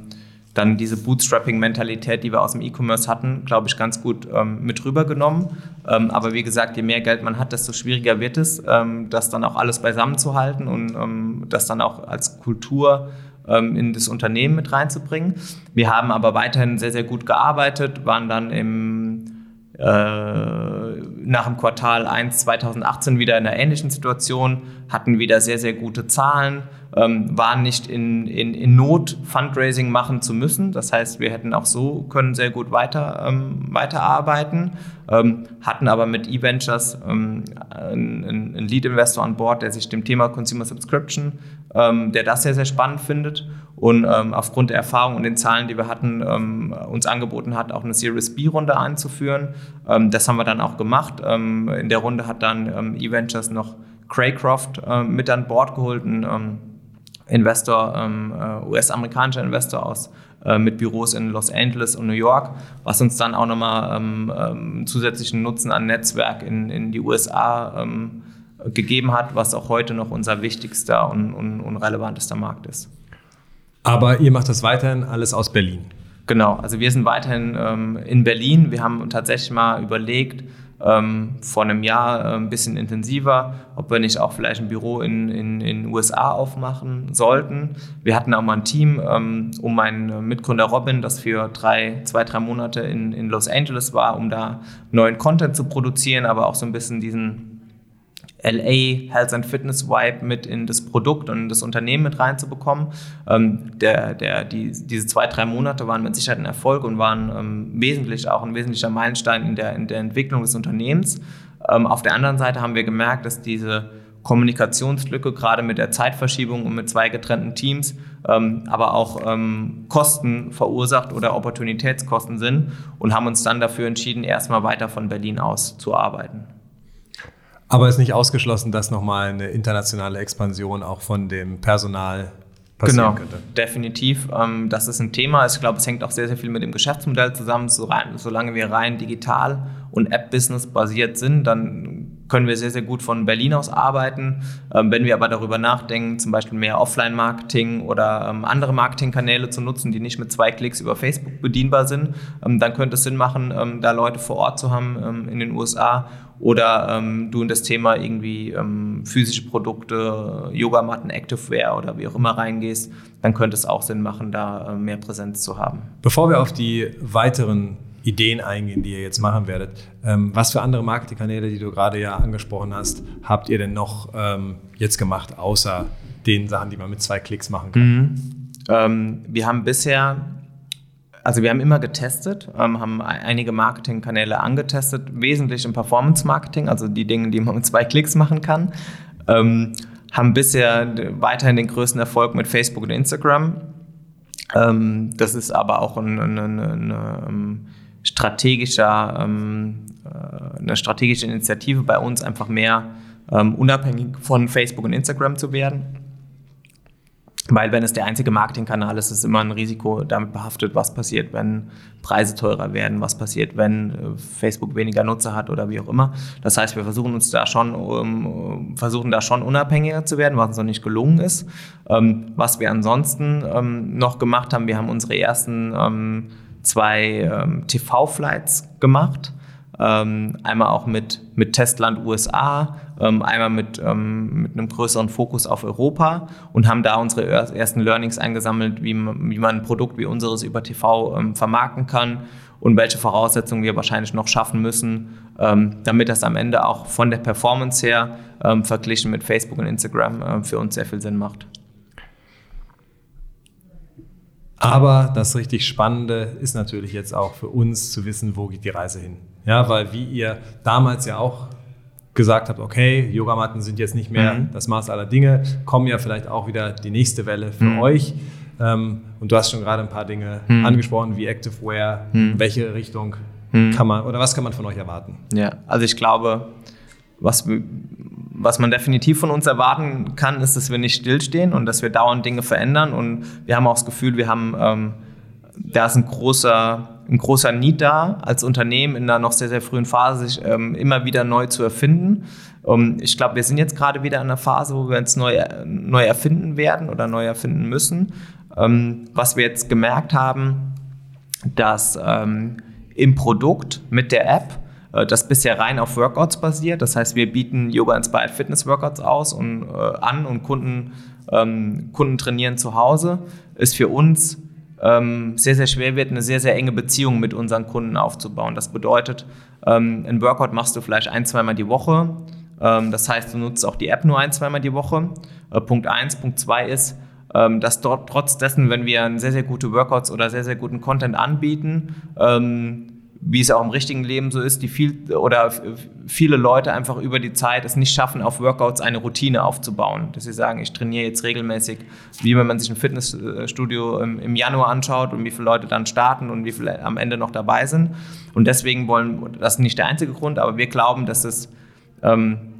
dann diese Bootstrapping-Mentalität, die wir aus dem E-Commerce hatten, glaube ich, ganz gut ähm, mit rübergenommen. Ähm, aber wie gesagt, je mehr Geld man hat, desto schwieriger wird es, ähm, das dann auch alles beisammen zu halten und ähm, das dann auch als Kultur ähm, in das Unternehmen mit reinzubringen. Wir haben aber weiterhin sehr, sehr gut gearbeitet, waren dann im äh, nach dem Quartal 1 2018 wieder in einer ähnlichen Situation, hatten wieder sehr, sehr gute Zahlen, ähm, waren nicht in, in, in Not, Fundraising machen zu müssen. Das heißt, wir hätten auch so können sehr gut weiter, ähm, weiterarbeiten, ähm, hatten aber mit eVentures ähm, einen, einen Lead-Investor an Bord, der sich dem Thema Consumer Subscription, ähm, der das sehr, sehr spannend findet und ähm, aufgrund der Erfahrung und den Zahlen, die wir hatten, ähm, uns angeboten hat, auch eine Series B-Runde einzuführen. Ähm, das haben wir dann auch gemacht. Ähm, in der Runde hat dann ähm, eVentures noch Craycroft äh, mit an Bord geholt, ein ähm, Investor, äh, US-amerikanischer Investor aus äh, mit Büros in Los Angeles und New York, was uns dann auch nochmal zusätzlichen Nutzen an Netzwerk in, in die USA gegeben hat, was auch heute noch unser wichtigster und, und, und relevantester Markt ist. Aber ihr macht das weiterhin alles aus Berlin. Genau, also wir sind weiterhin ähm, in Berlin. Wir haben tatsächlich mal überlegt, ähm, vor einem Jahr äh, ein bisschen intensiver, ob wir nicht auch vielleicht ein Büro in den USA aufmachen sollten. Wir hatten auch mal ein Team ähm, um meinen Mitgründer Robin, das für drei, zwei, drei Monate in, in Los Angeles war, um da neuen Content zu produzieren, aber auch so ein bisschen diesen LA Health and Fitness Vibe mit in das Produkt und in das Unternehmen mit reinzubekommen. Ähm, der, der, die, diese zwei, drei Monate waren mit Sicherheit ein Erfolg und waren ähm, wesentlich auch ein wesentlicher Meilenstein in der, in der Entwicklung des Unternehmens. Ähm, auf der anderen Seite haben wir gemerkt, dass diese Kommunikationslücke, gerade mit der Zeitverschiebung und mit zwei getrennten Teams, ähm, aber auch ähm, Kosten verursacht oder Opportunitätskosten sind und haben uns dann dafür entschieden, erstmal weiter von Berlin aus zu arbeiten. Aber es ist nicht ausgeschlossen, dass nochmal eine internationale Expansion auch von dem Personal passieren genau, könnte. Definitiv. Ähm, das ist ein Thema. Ich glaube, es hängt auch sehr, sehr viel mit dem Geschäftsmodell zusammen. solange wir rein digital und App-Business basiert sind, dann können wir sehr, sehr gut von Berlin aus arbeiten. Ähm, wenn wir aber darüber nachdenken, zum Beispiel mehr Offline-Marketing oder ähm, andere Marketingkanäle zu nutzen, die nicht mit zwei Klicks über Facebook bedienbar sind, ähm, dann könnte es Sinn machen, ähm, da Leute vor Ort zu haben ähm, in den USA oder ähm, du in das Thema irgendwie physische Produkte, Yogamatten, Activewear oder wie auch immer reingehst, dann könnte es auch Sinn machen, da äh, mehr Präsenz zu haben. Bevor wir auf die weiteren Ideen eingehen, die ihr jetzt machen werdet. Ähm, was für andere Marketingkanäle, die du gerade ja angesprochen hast, habt ihr denn noch ähm, jetzt gemacht, außer den Sachen, die man mit zwei Klicks machen kann? Mhm. Ähm, wir haben bisher, also wir haben immer getestet, ähm, haben einige Marketingkanäle angetestet, wesentlich im Performance-Marketing, also die Dinge, die man mit zwei Klicks machen kann. Ähm, haben bisher weiterhin den größten Erfolg mit Facebook und Instagram. Ähm, das ist aber auch eine, eine, eine, eine strategischer, äh, eine strategische Initiative bei uns, einfach mehr unabhängig von Facebook und Instagram zu werden. Weil wenn es der einzige Marketingkanal ist, ist immer ein Risiko damit behaftet, was passiert, wenn Preise teurer werden, was passiert, wenn äh, Facebook weniger Nutzer hat oder wie auch immer. Das heißt, wir versuchen uns da schon, um, versuchen da schon unabhängiger zu werden, was uns noch nicht gelungen ist. Ähm, was wir ansonsten ähm, noch gemacht haben, wir haben unsere ersten ähm, zwei ähm, TV-Flights gemacht. Ähm, einmal auch mit, mit Testland USA, ähm, einmal mit, ähm, mit einem größeren Fokus auf Europa und haben da unsere ersten Learnings eingesammelt, wie, wie man ein Produkt wie unseres über TV ähm, vermarkten kann und welche Voraussetzungen wir wahrscheinlich noch schaffen müssen, ähm, damit das am Ende auch von der Performance her verglichen mit Facebook und Instagram für uns sehr viel Sinn macht. Aber das richtig Spannende ist natürlich jetzt auch für uns zu wissen, wo geht die Reise hin. Ja, weil wie ihr damals ja auch gesagt habt, okay, Yogamatten sind jetzt nicht mehr mhm. das Maß aller Dinge, kommen ja vielleicht auch wieder die nächste Welle für mhm. euch. Ähm, und du hast schon gerade ein paar Dinge mhm. angesprochen, wie Activewear, mhm. welche Richtung mhm. kann man oder was kann man von euch erwarten? Ja, also ich glaube, was, was man definitiv von uns erwarten kann, ist, dass wir nicht stillstehen und dass wir dauernd Dinge verändern. Und wir haben auch das Gefühl, wir haben, ähm, da ist ein großer, ein großer Need da, als Unternehmen in einer noch sehr, sehr frühen Phase sich ähm, immer wieder neu zu erfinden. Um, ich glaube, wir sind jetzt gerade wieder in einer Phase, wo wir uns neu, neu erfinden werden oder neu erfinden müssen. Ähm, was wir jetzt gemerkt haben, dass ähm, im Produkt mit der App äh, das bisher rein auf Workouts basiert. Das heißt, wir bieten Yoga-Inspired Fitness Workouts aus und, äh, an und Kunden, ähm, Kunden trainieren zu Hause. Ist für uns ähm, sehr, sehr schwer wird, eine sehr, sehr enge Beziehung mit unseren Kunden aufzubauen. Das bedeutet, ähm, ein Workout machst du vielleicht ein, zweimal die Woche. Ähm, das heißt, du nutzt auch die App nur ein, zweimal die Woche. Äh, Punkt eins. Punkt zwei ist, ähm, dass dort trotz dessen, wenn wir sehr, sehr gute Workouts oder sehr, sehr guten Content anbieten, ähm, wie es auch im richtigen Leben so ist, die viel oder viele Leute einfach über die Zeit es nicht schaffen, auf Workouts eine Routine aufzubauen. Dass sie sagen, ich trainiere jetzt regelmäßig, wie wenn man sich ein Fitnessstudio im, im Januar anschaut und wie viele Leute dann starten und wie viele am Ende noch dabei sind. Und deswegen wollen, das ist nicht der einzige Grund, aber wir glauben, dass es ähm,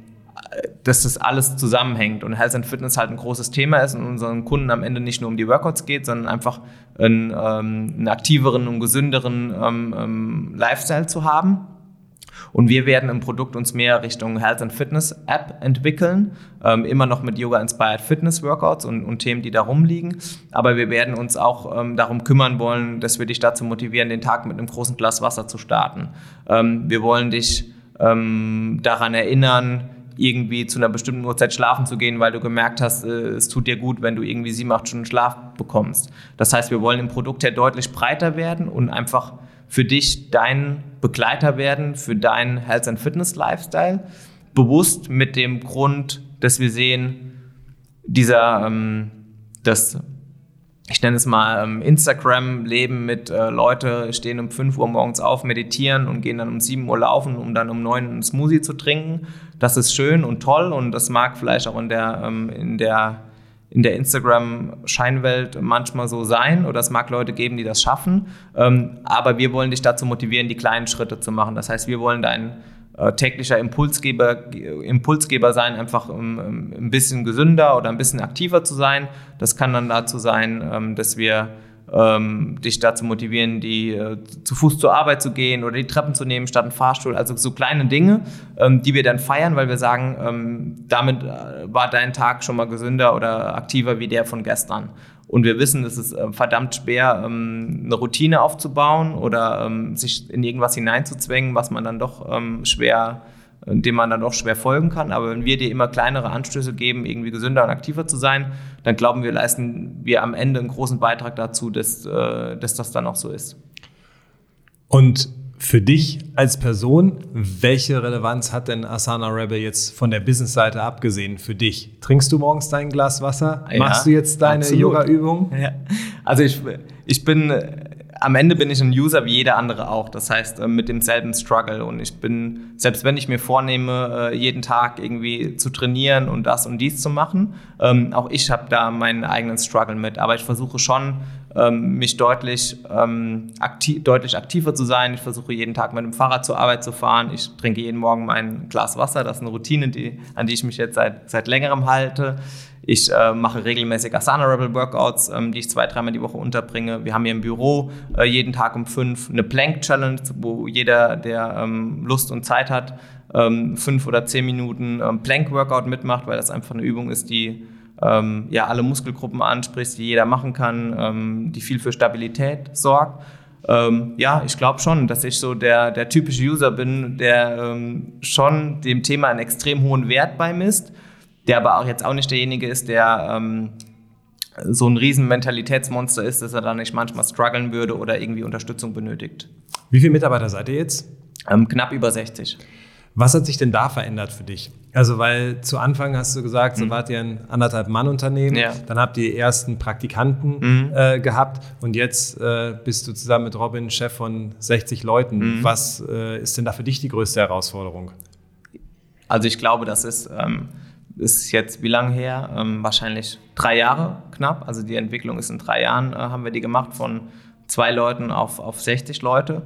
dass das alles zusammenhängt und Health and Fitness halt ein großes Thema ist und unseren Kunden am Ende nicht nur um die Workouts geht, sondern einfach einen, ähm, einen aktiveren und gesünderen ähm, ähm, Lifestyle zu haben. Und wir werden im Produkt uns mehr Richtung Health and Fitness App entwickeln, ähm, immer noch mit Yoga Inspired Fitness Workouts und, und, Themen, die darum liegen. Aber wir werden uns auch ähm, darum kümmern wollen, dass wir dich dazu motivieren, den Tag mit einem großen Glas Wasser zu starten. Ähm, wir wollen dich ähm, daran erinnern, irgendwie zu einer bestimmten Uhrzeit schlafen zu gehen, weil du gemerkt hast, äh, es tut dir gut, wenn du irgendwie sieben, acht Stunden Schlaf bekommst. Das heißt, wir wollen im Produkt ja deutlich breiter werden und einfach für dich dein Begleiter werden, für deinen Health and Fitness Lifestyle. Bewusst mit dem Grund, dass wir sehen, dieser, ähm, das ich nenne es mal ähm, Instagram-Leben mit äh, Leute stehen um 5 Uhr morgens auf, meditieren und gehen dann um 7 Uhr laufen, um dann um 9 Uhr einen Smoothie zu trinken. Das ist schön und toll und das mag vielleicht auch in der, ähm, in der, in der Instagram-Scheinwelt manchmal so sein oder es mag Leute geben, die das schaffen. Ähm, aber wir wollen dich dazu motivieren, die kleinen Schritte zu machen. Das heißt, wir wollen deinen äh, täglicher Impulsgeber, Impulsgeber sein, einfach um, ein bisschen gesünder oder ein bisschen aktiver zu sein. Das kann dann dazu sein, ähm, dass wir ähm, dich dazu motivieren, die äh, zu Fuß zur Arbeit zu gehen oder die Treppen zu nehmen statt einen Fahrstuhl. Also so kleine Dinge, ähm, die wir dann feiern, weil wir sagen, ähm, damit äh, war dein Tag schon mal gesünder oder aktiver wie der von gestern. Und wir wissen, es ist äh, verdammt schwer, ähm, eine Routine aufzubauen oder ähm, sich in irgendwas hineinzuzwängen, was man dann doch ähm, schwer dem man dann doch schwer folgen kann. Aber wenn wir dir immer kleinere Anstöße geben, irgendwie gesünder und aktiver zu sein, dann glauben wir, leisten wir am Ende einen großen Beitrag dazu, dass, äh, dass das dann auch so ist. Und für dich als Person, welche Relevanz hat denn Asana Rebel jetzt von der Business-Seite abgesehen für dich? Trinkst du morgens dein Glas Wasser? Ja, Machst du jetzt deine Yoga-Übung? Ja. Also ich, ich bin am Ende bin ich ein User wie jeder andere auch. Das heißt, äh, mit demselben Struggle. Und ich bin, selbst wenn ich mir vornehme, äh, jeden Tag irgendwie zu trainieren und das und dies zu machen, ähm, auch ich habe da meinen eigenen Struggle mit. Aber ich versuche schon, ähm, mich deutlich, ähm, aktiv, deutlich aktiver zu sein. Ich versuche jeden Tag mit dem Fahrrad zur Arbeit zu fahren. Ich trinke jeden Morgen mein Glas Wasser. Das ist eine Routine, die, an die ich mich jetzt seit, seit längerem halte. Ich äh, mache regelmäßig Asana Rebel Workouts, ähm, die ich zwei, dreimal die Woche unterbringe. Wir haben hier im Büro äh, jeden Tag um fünf eine Plank Challenge, wo jeder, der ähm, Lust und Zeit hat, ähm, fünf oder zehn Minuten ähm, Plank Workout mitmacht, weil das einfach eine Übung ist, die ähm, ja alle Muskelgruppen anspricht, die jeder machen kann, ähm, die viel für Stabilität sorgt. ja, ich glaube schon, dass ich so der, der typische User bin, der schon dem Thema einen extrem hohen Wert beimisst der aber auch jetzt auch nicht derjenige ist, der ähm, so ein riesen Mentalitätsmonster ist, dass er da nicht manchmal strugglen würde oder irgendwie Unterstützung benötigt. Wie viele Mitarbeiter seid ihr jetzt? Ähm, knapp über 60. Was hat sich denn da verändert für dich? Also, weil zu Anfang hast du gesagt, so mhm. wart ihr ein anderthalb Mann-Unternehmen, ja. dann habt ihr die ersten Praktikanten mhm. äh, gehabt und jetzt äh, bist du zusammen mit Robin Chef von 60 Leuten. Mhm. Was äh, ist denn da für dich die größte Herausforderung? Also, ich glaube, das ist. Ähm, ist jetzt wie lange her? Ähm, wahrscheinlich drei Jahre knapp. Also die Entwicklung ist in drei Jahren, äh, haben wir die gemacht, von zwei Leuten auf, auf 60 Leute.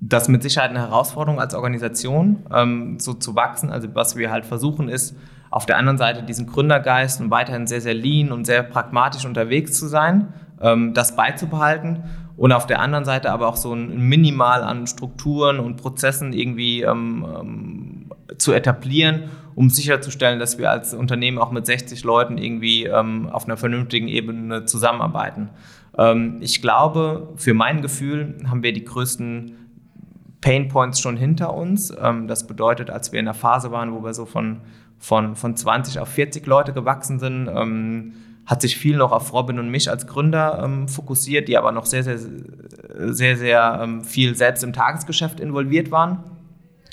Das mit Sicherheit eine Herausforderung als Organisation, ähm, so zu wachsen. Also was wir halt versuchen ist, auf der anderen Seite diesen Gründergeist und weiterhin sehr, sehr lean und sehr pragmatisch unterwegs zu sein, ähm, das beizubehalten und auf der anderen Seite aber auch so ein Minimal an Strukturen und Prozessen irgendwie ähm, ähm, zu etablieren um sicherzustellen, dass wir als Unternehmen auch mit 60 Leuten irgendwie ähm, auf einer vernünftigen Ebene zusammenarbeiten. Ähm, ich glaube, für mein Gefühl haben wir die größten Pain Points schon hinter uns. Ähm, das bedeutet, als wir in der Phase waren, wo wir so von, von, von 20 auf 40 Leute gewachsen sind, ähm, hat sich viel noch auf Robin und mich als Gründer ähm, fokussiert, die aber noch sehr, sehr, sehr, sehr ähm, viel selbst im Tagesgeschäft involviert waren.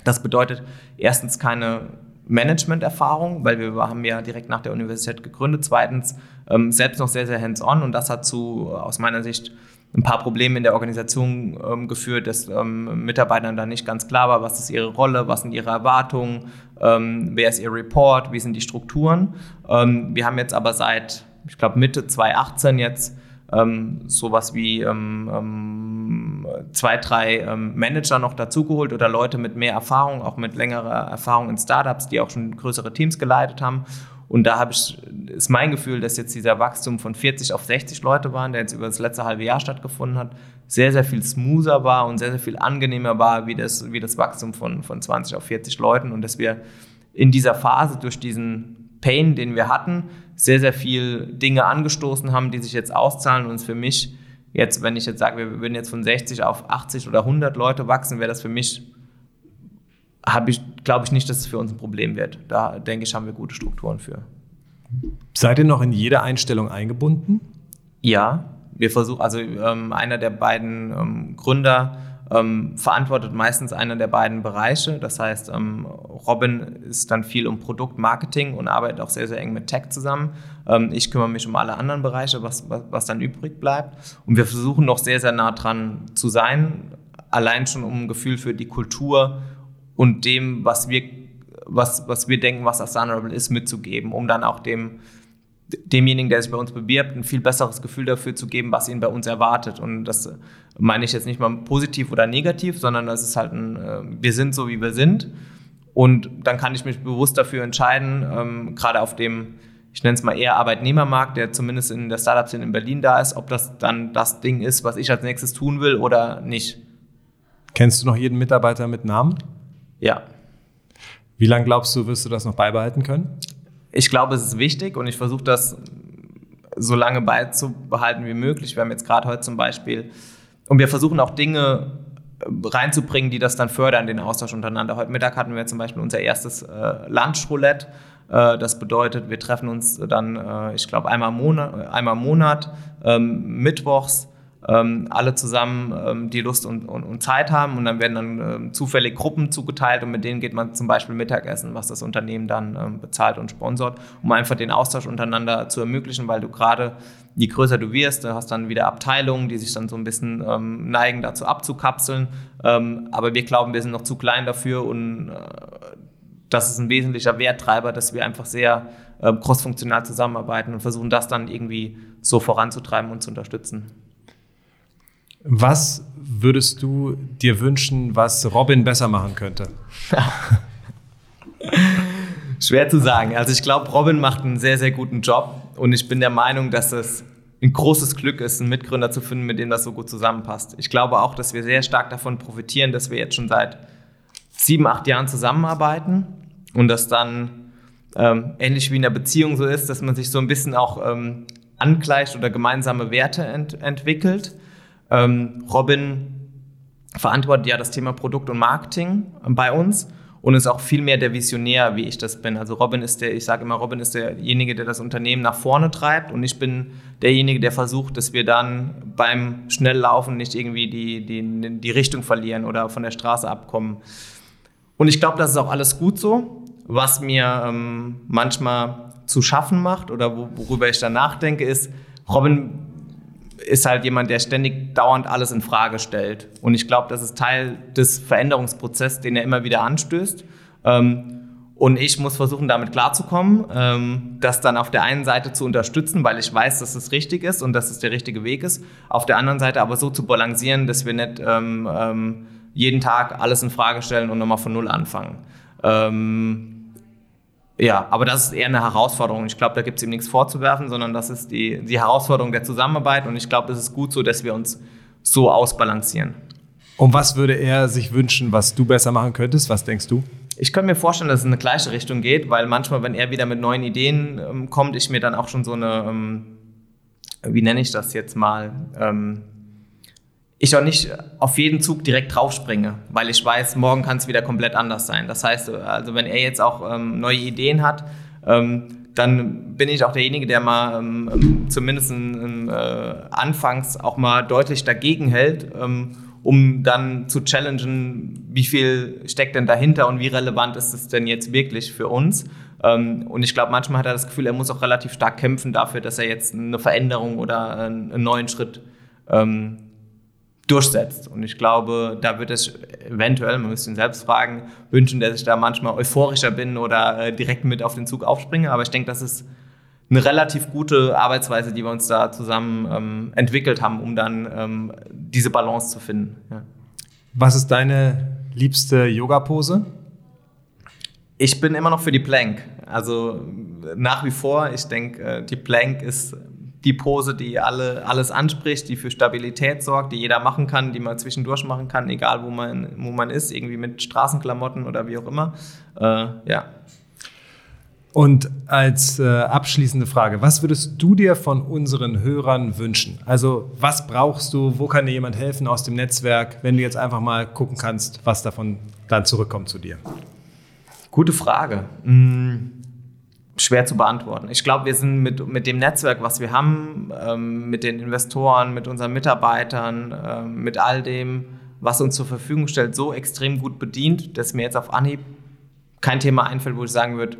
Das bedeutet erstens keine Management-Erfahrung, weil wir haben ja direkt nach der Universität gegründet. Zweitens ähm, selbst noch sehr, sehr hands-on und das hat zu, aus meiner Sicht, ein paar Probleme in der Organisation ähm, geführt, dass ähm, Mitarbeitern da nicht ganz klar war, was ist ihre Rolle, was sind ihre Erwartungen, ähm, wer ist ihr Report, wie sind die Strukturen. Ähm, wir haben jetzt aber seit, ich glaube, Mitte 2018 jetzt ähm, sowas wie ähm, zwei, drei Manager noch dazugeholt oder Leute mit mehr Erfahrung, auch mit längerer Erfahrung in Startups, die auch schon größere Teams geleitet haben. Und da habe ich, ist mein Gefühl, dass jetzt dieser Wachstum von 40 auf 60 Leute waren, der jetzt über das letzte halbe Jahr stattgefunden hat, sehr, sehr viel smoother war und sehr, sehr viel angenehmer war, wie das, wie das Wachstum von, von 20 auf 40 Leuten. Und dass wir in dieser Phase durch diesen Pain, den wir hatten, sehr, sehr viel Dinge angestoßen haben, die sich jetzt auszahlen und für mich jetzt, wenn ich jetzt sage, wir würden jetzt von 60 auf 80 oder 100 Leute wachsen, wäre das für mich, habe ich, glaube ich nicht, dass es für uns ein Problem wird. Da denke ich, haben wir gute Strukturen für. Seid ihr noch in jede Einstellung eingebunden? Ja, wir versuchen, also ähm, einer der beiden ähm, Gründer ähm, verantwortet meistens einer der beiden Bereiche. Das heißt, ähm, Robin ist dann viel um Produktmarketing und arbeitet auch sehr, sehr eng mit Tech zusammen. Ähm, ich kümmere mich um alle anderen Bereiche, was, was, was dann übrig bleibt. Und wir versuchen noch sehr, sehr nah dran zu sein, allein schon um ein Gefühl für die Kultur und dem, was wir, was, was wir denken, was Asana ist, mitzugeben, um dann auch dem demjenigen, der sich bei uns bewirbt, ein viel besseres Gefühl dafür zu geben, was ihn bei uns erwartet. Und das meine ich jetzt nicht mal positiv oder negativ, sondern das ist halt ein, äh, wir sind so, wie wir sind. Und dann kann ich mich bewusst dafür entscheiden, ähm, gerade auf dem ich nenne es mal eher Arbeitnehmermarkt, der zumindest in der Startup-Szene in Berlin da ist, ob das dann das Ding ist, was ich als nächstes tun will oder nicht. Kennst du noch jeden Mitarbeiter mit Namen? Ja. Wie lange glaubst du, wirst du das noch beibehalten können? Ich glaube, es ist wichtig und ich versuche das so lange beizubehalten wie möglich. Wir haben jetzt gerade heute zum Beispiel, und wir versuchen auch Dinge reinzubringen, die das dann fördern, den Austausch untereinander. Heute Mittag hatten wir zum Beispiel unser erstes äh, Lunchroulette. Äh, das bedeutet, wir treffen uns dann, äh, ich glaube, einmal im Monat, einmal im Monat ähm, mittwochs ähm, alle zusammen ähm, die Lust und, und, und, Zeit haben und dann werden dann ähm, zufällig Gruppen zugeteilt und mit denen geht man zum Beispiel Mittagessen, was das Unternehmen dann ähm, bezahlt und sponsort, um einfach den Austausch untereinander zu ermöglichen, weil du gerade, je größer du wirst, du hast dann wieder Abteilungen, die sich dann so ein bisschen ähm, neigen, dazu abzukapseln, ähm, aber wir glauben, wir sind noch zu klein dafür und äh, das ist ein wesentlicher Werttreiber, dass wir einfach sehr äh, crossfunktional zusammenarbeiten und versuchen, das dann irgendwie so voranzutreiben und zu unterstützen. Was würdest du dir wünschen, was Robin besser machen könnte? Schwer zu sagen. Also ich glaube, Robin macht einen sehr, sehr guten Job und ich bin der Meinung, dass es ein großes Glück ist, einen Mitgründer zu finden, mit dem das so gut zusammenpasst. Ich glaube auch, dass wir sehr stark davon profitieren, dass wir jetzt schon seit sieben, acht Jahren zusammenarbeiten und dass dann ähm, ähnlich wie in der Beziehung so ist, dass man sich so ein bisschen auch ähm, angleicht oder gemeinsame Werte ent entwickelt. Ähm, Robin verantwortet ja das Thema Produkt und Marketing bei uns und ist auch viel mehr der Visionär, wie ich das bin. Also Robin ist der, ich sage immer, Robin ist derjenige, der das Unternehmen nach vorne treibt und ich bin derjenige, der versucht, dass wir dann beim Schnelllaufen nicht irgendwie die, die, die Richtung verlieren oder von der Straße abkommen. Und ich glaube, das ist auch alles gut so. Was mir ähm, manchmal zu schaffen macht oder worüber ich dann nachdenke, ist, Robin ist halt jemand, der ständig dauernd alles in Frage stellt. Und ich glaube, das ist Teil des Veränderungsprozesses, den er immer wieder anstößt. Ähm, und ich muss versuchen, damit klarzukommen, ähm, das dann auf der einen Seite zu unterstützen, weil ich weiß, dass es richtig ist und dass es der richtige Weg ist. Auf der anderen Seite aber so zu balancieren, dass wir nicht ähm, jeden Tag alles in Frage stellen und nochmal von Null anfangen. Ja, aber das ist eher eine Herausforderung. Ich glaube, da gibt es ihm nichts vorzuwerfen, sondern das ist die, die Herausforderung der Zusammenarbeit und ich glaube, es ist gut so, dass wir uns so ausbalancieren. Und was würde er sich wünschen, was du besser machen könntest? Was denkst du? Ich könnte mir vorstellen, dass es in eine gleiche Richtung geht, weil manchmal, wenn er wieder mit neuen Ideen ähm, kommt, ich mir dann auch schon so eine, ähm, wie nenne ich das jetzt mal, ähm, ich auch nicht auf jeden Zug direkt draufspringe, weil ich weiß, morgen kann es wieder komplett anders sein. Das heißt, also wenn er jetzt auch ähm, neue Ideen hat, ähm, dann bin ich auch derjenige, der mal ähm, ähm zumindest äh, anfangs auch mal deutlich dagegen hält, ähm, um dann zu challengen, wie viel steckt denn dahinter und wie relevant ist es denn jetzt wirklich für uns. Ähm, und ich glaube, manchmal hat er das Gefühl, er muss auch relativ stark kämpfen dafür, dass er jetzt eine Veränderung oder einen neuen Schritt ähm, durchsetzt. Und ich glaube, da wird es eventuell, man müsste ihn selbst fragen, wünschen, dass ich da manchmal euphorischer bin oder äh, direkt mit auf den Zug aufspringe. Aber ich denke, das ist eine relativ gute Arbeitsweise, die wir uns da zusammen ähm, entwickelt haben, um dann ähm, diese Balance zu finden. Ja. Was ist deine liebste Yoga-Pose? Ich bin immer noch für die Plank. Also nach wie vor, ich denke, äh, die Plank ist die Pose, die alle, alles anspricht, die für Stabilität sorgt, die jeder machen kann, die man zwischendurch machen kann, egal wo man, wo man ist, irgendwie mit Straßenklamotten oder wie auch immer. Äh, ja. Und als äh, abschließende Frage, was würdest du dir von unseren Hörern wünschen? Also was brauchst du, wo kann dir jemand helfen aus dem Netzwerk, wenn du jetzt einfach mal gucken kannst, was davon dann zurückkommt zu dir? Gute Frage. Hm schwer zu beantworten. Ich glaube, wir sind mit, mit dem Netzwerk, was wir haben, ähm, mit den Investoren, mit unseren Mitarbeitern, ähm, mit all dem, was uns zur Verfügung stellt, so extrem gut bedient, dass mir jetzt auf Anhieb kein Thema einfällt, wo ich sagen würde,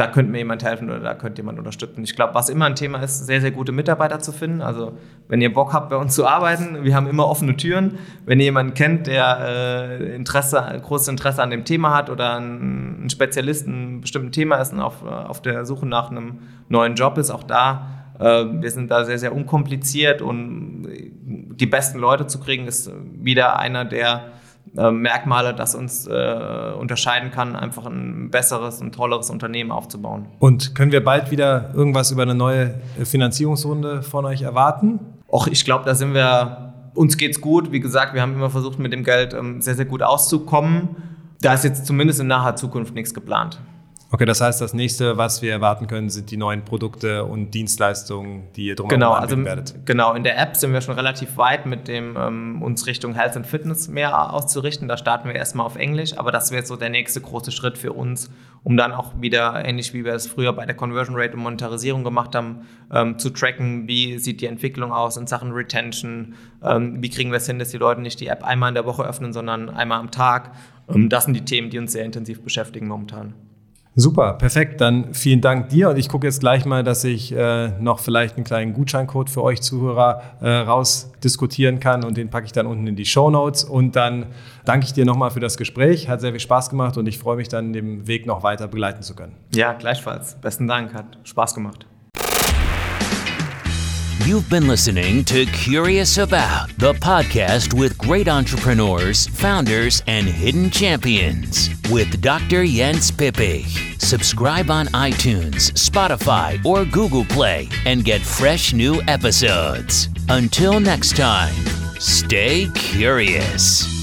da könnte mir jemand helfen oder da könnte jemand unterstützen. Ich glaube, was immer ein Thema ist, sehr, sehr gute Mitarbeiter zu finden. Also wenn ihr Bock habt, bei uns zu arbeiten, wir haben immer offene Türen. Wenn ihr jemanden kennt, der äh, Interesse, großes Interesse an dem Thema hat oder ein, ein Spezialist in einem bestimmten Thema ist und auf, auf der Suche nach einem neuen Job ist, auch da, äh, wir sind da sehr, sehr unkompliziert und die besten Leute zu kriegen, ist wieder einer, der äh, Merkmale, das uns äh, unterscheiden kann, einfach ein besseres und tolleres Unternehmen aufzubauen. Und können wir bald wieder irgendwas über eine neue Finanzierungsrunde von euch erwarten? Och, ich glaube, da sind wir, uns geht's gut. Wie gesagt, wir haben immer versucht, mit dem Geld ähm, sehr, sehr gut auszukommen. Da ist jetzt zumindest in naher Zukunft nichts geplant. Okay, das heißt, das nächste, was wir erwarten können, sind die neuen Produkte und Dienstleistungen, die ihr drumherum genau, also, werdet. Genau, in der App sind wir schon relativ weit mit dem, ähm, uns Richtung Health and Fitness mehr auszurichten. Da starten wir erstmal auf Englisch, aber das wäre so der nächste große Schritt für uns, um dann auch wieder, ähnlich wie wir es früher bei der Conversion Rate und Monetarisierung gemacht haben, ähm, zu tracken, wie sieht die Entwicklung aus in Sachen Retention, ähm, wie kriegen wir es hin, dass die Leute nicht die App einmal in der Woche öffnen, sondern einmal am Tag. Ähm, das sind die Themen, die uns sehr intensiv beschäftigen momentan. Super, perfekt. Dann vielen Dank dir und ich gucke jetzt gleich mal, dass ich äh, noch vielleicht einen kleinen Gutscheincode für euch Zuhörer äh, rausdiskutieren kann und den packe ich dann unten in die Show Notes. Und dann danke ich dir nochmal für das Gespräch. Hat sehr viel Spaß gemacht und ich freue mich dann, den Weg noch weiter begleiten zu können. Ja, gleichfalls. Besten Dank, hat Spaß gemacht. You've been listening to Curious About, the podcast with great entrepreneurs, founders, and hidden champions with Dr. Jens Pippich. Subscribe on iTunes, Spotify, or Google Play and get fresh new episodes. Until next time, stay curious.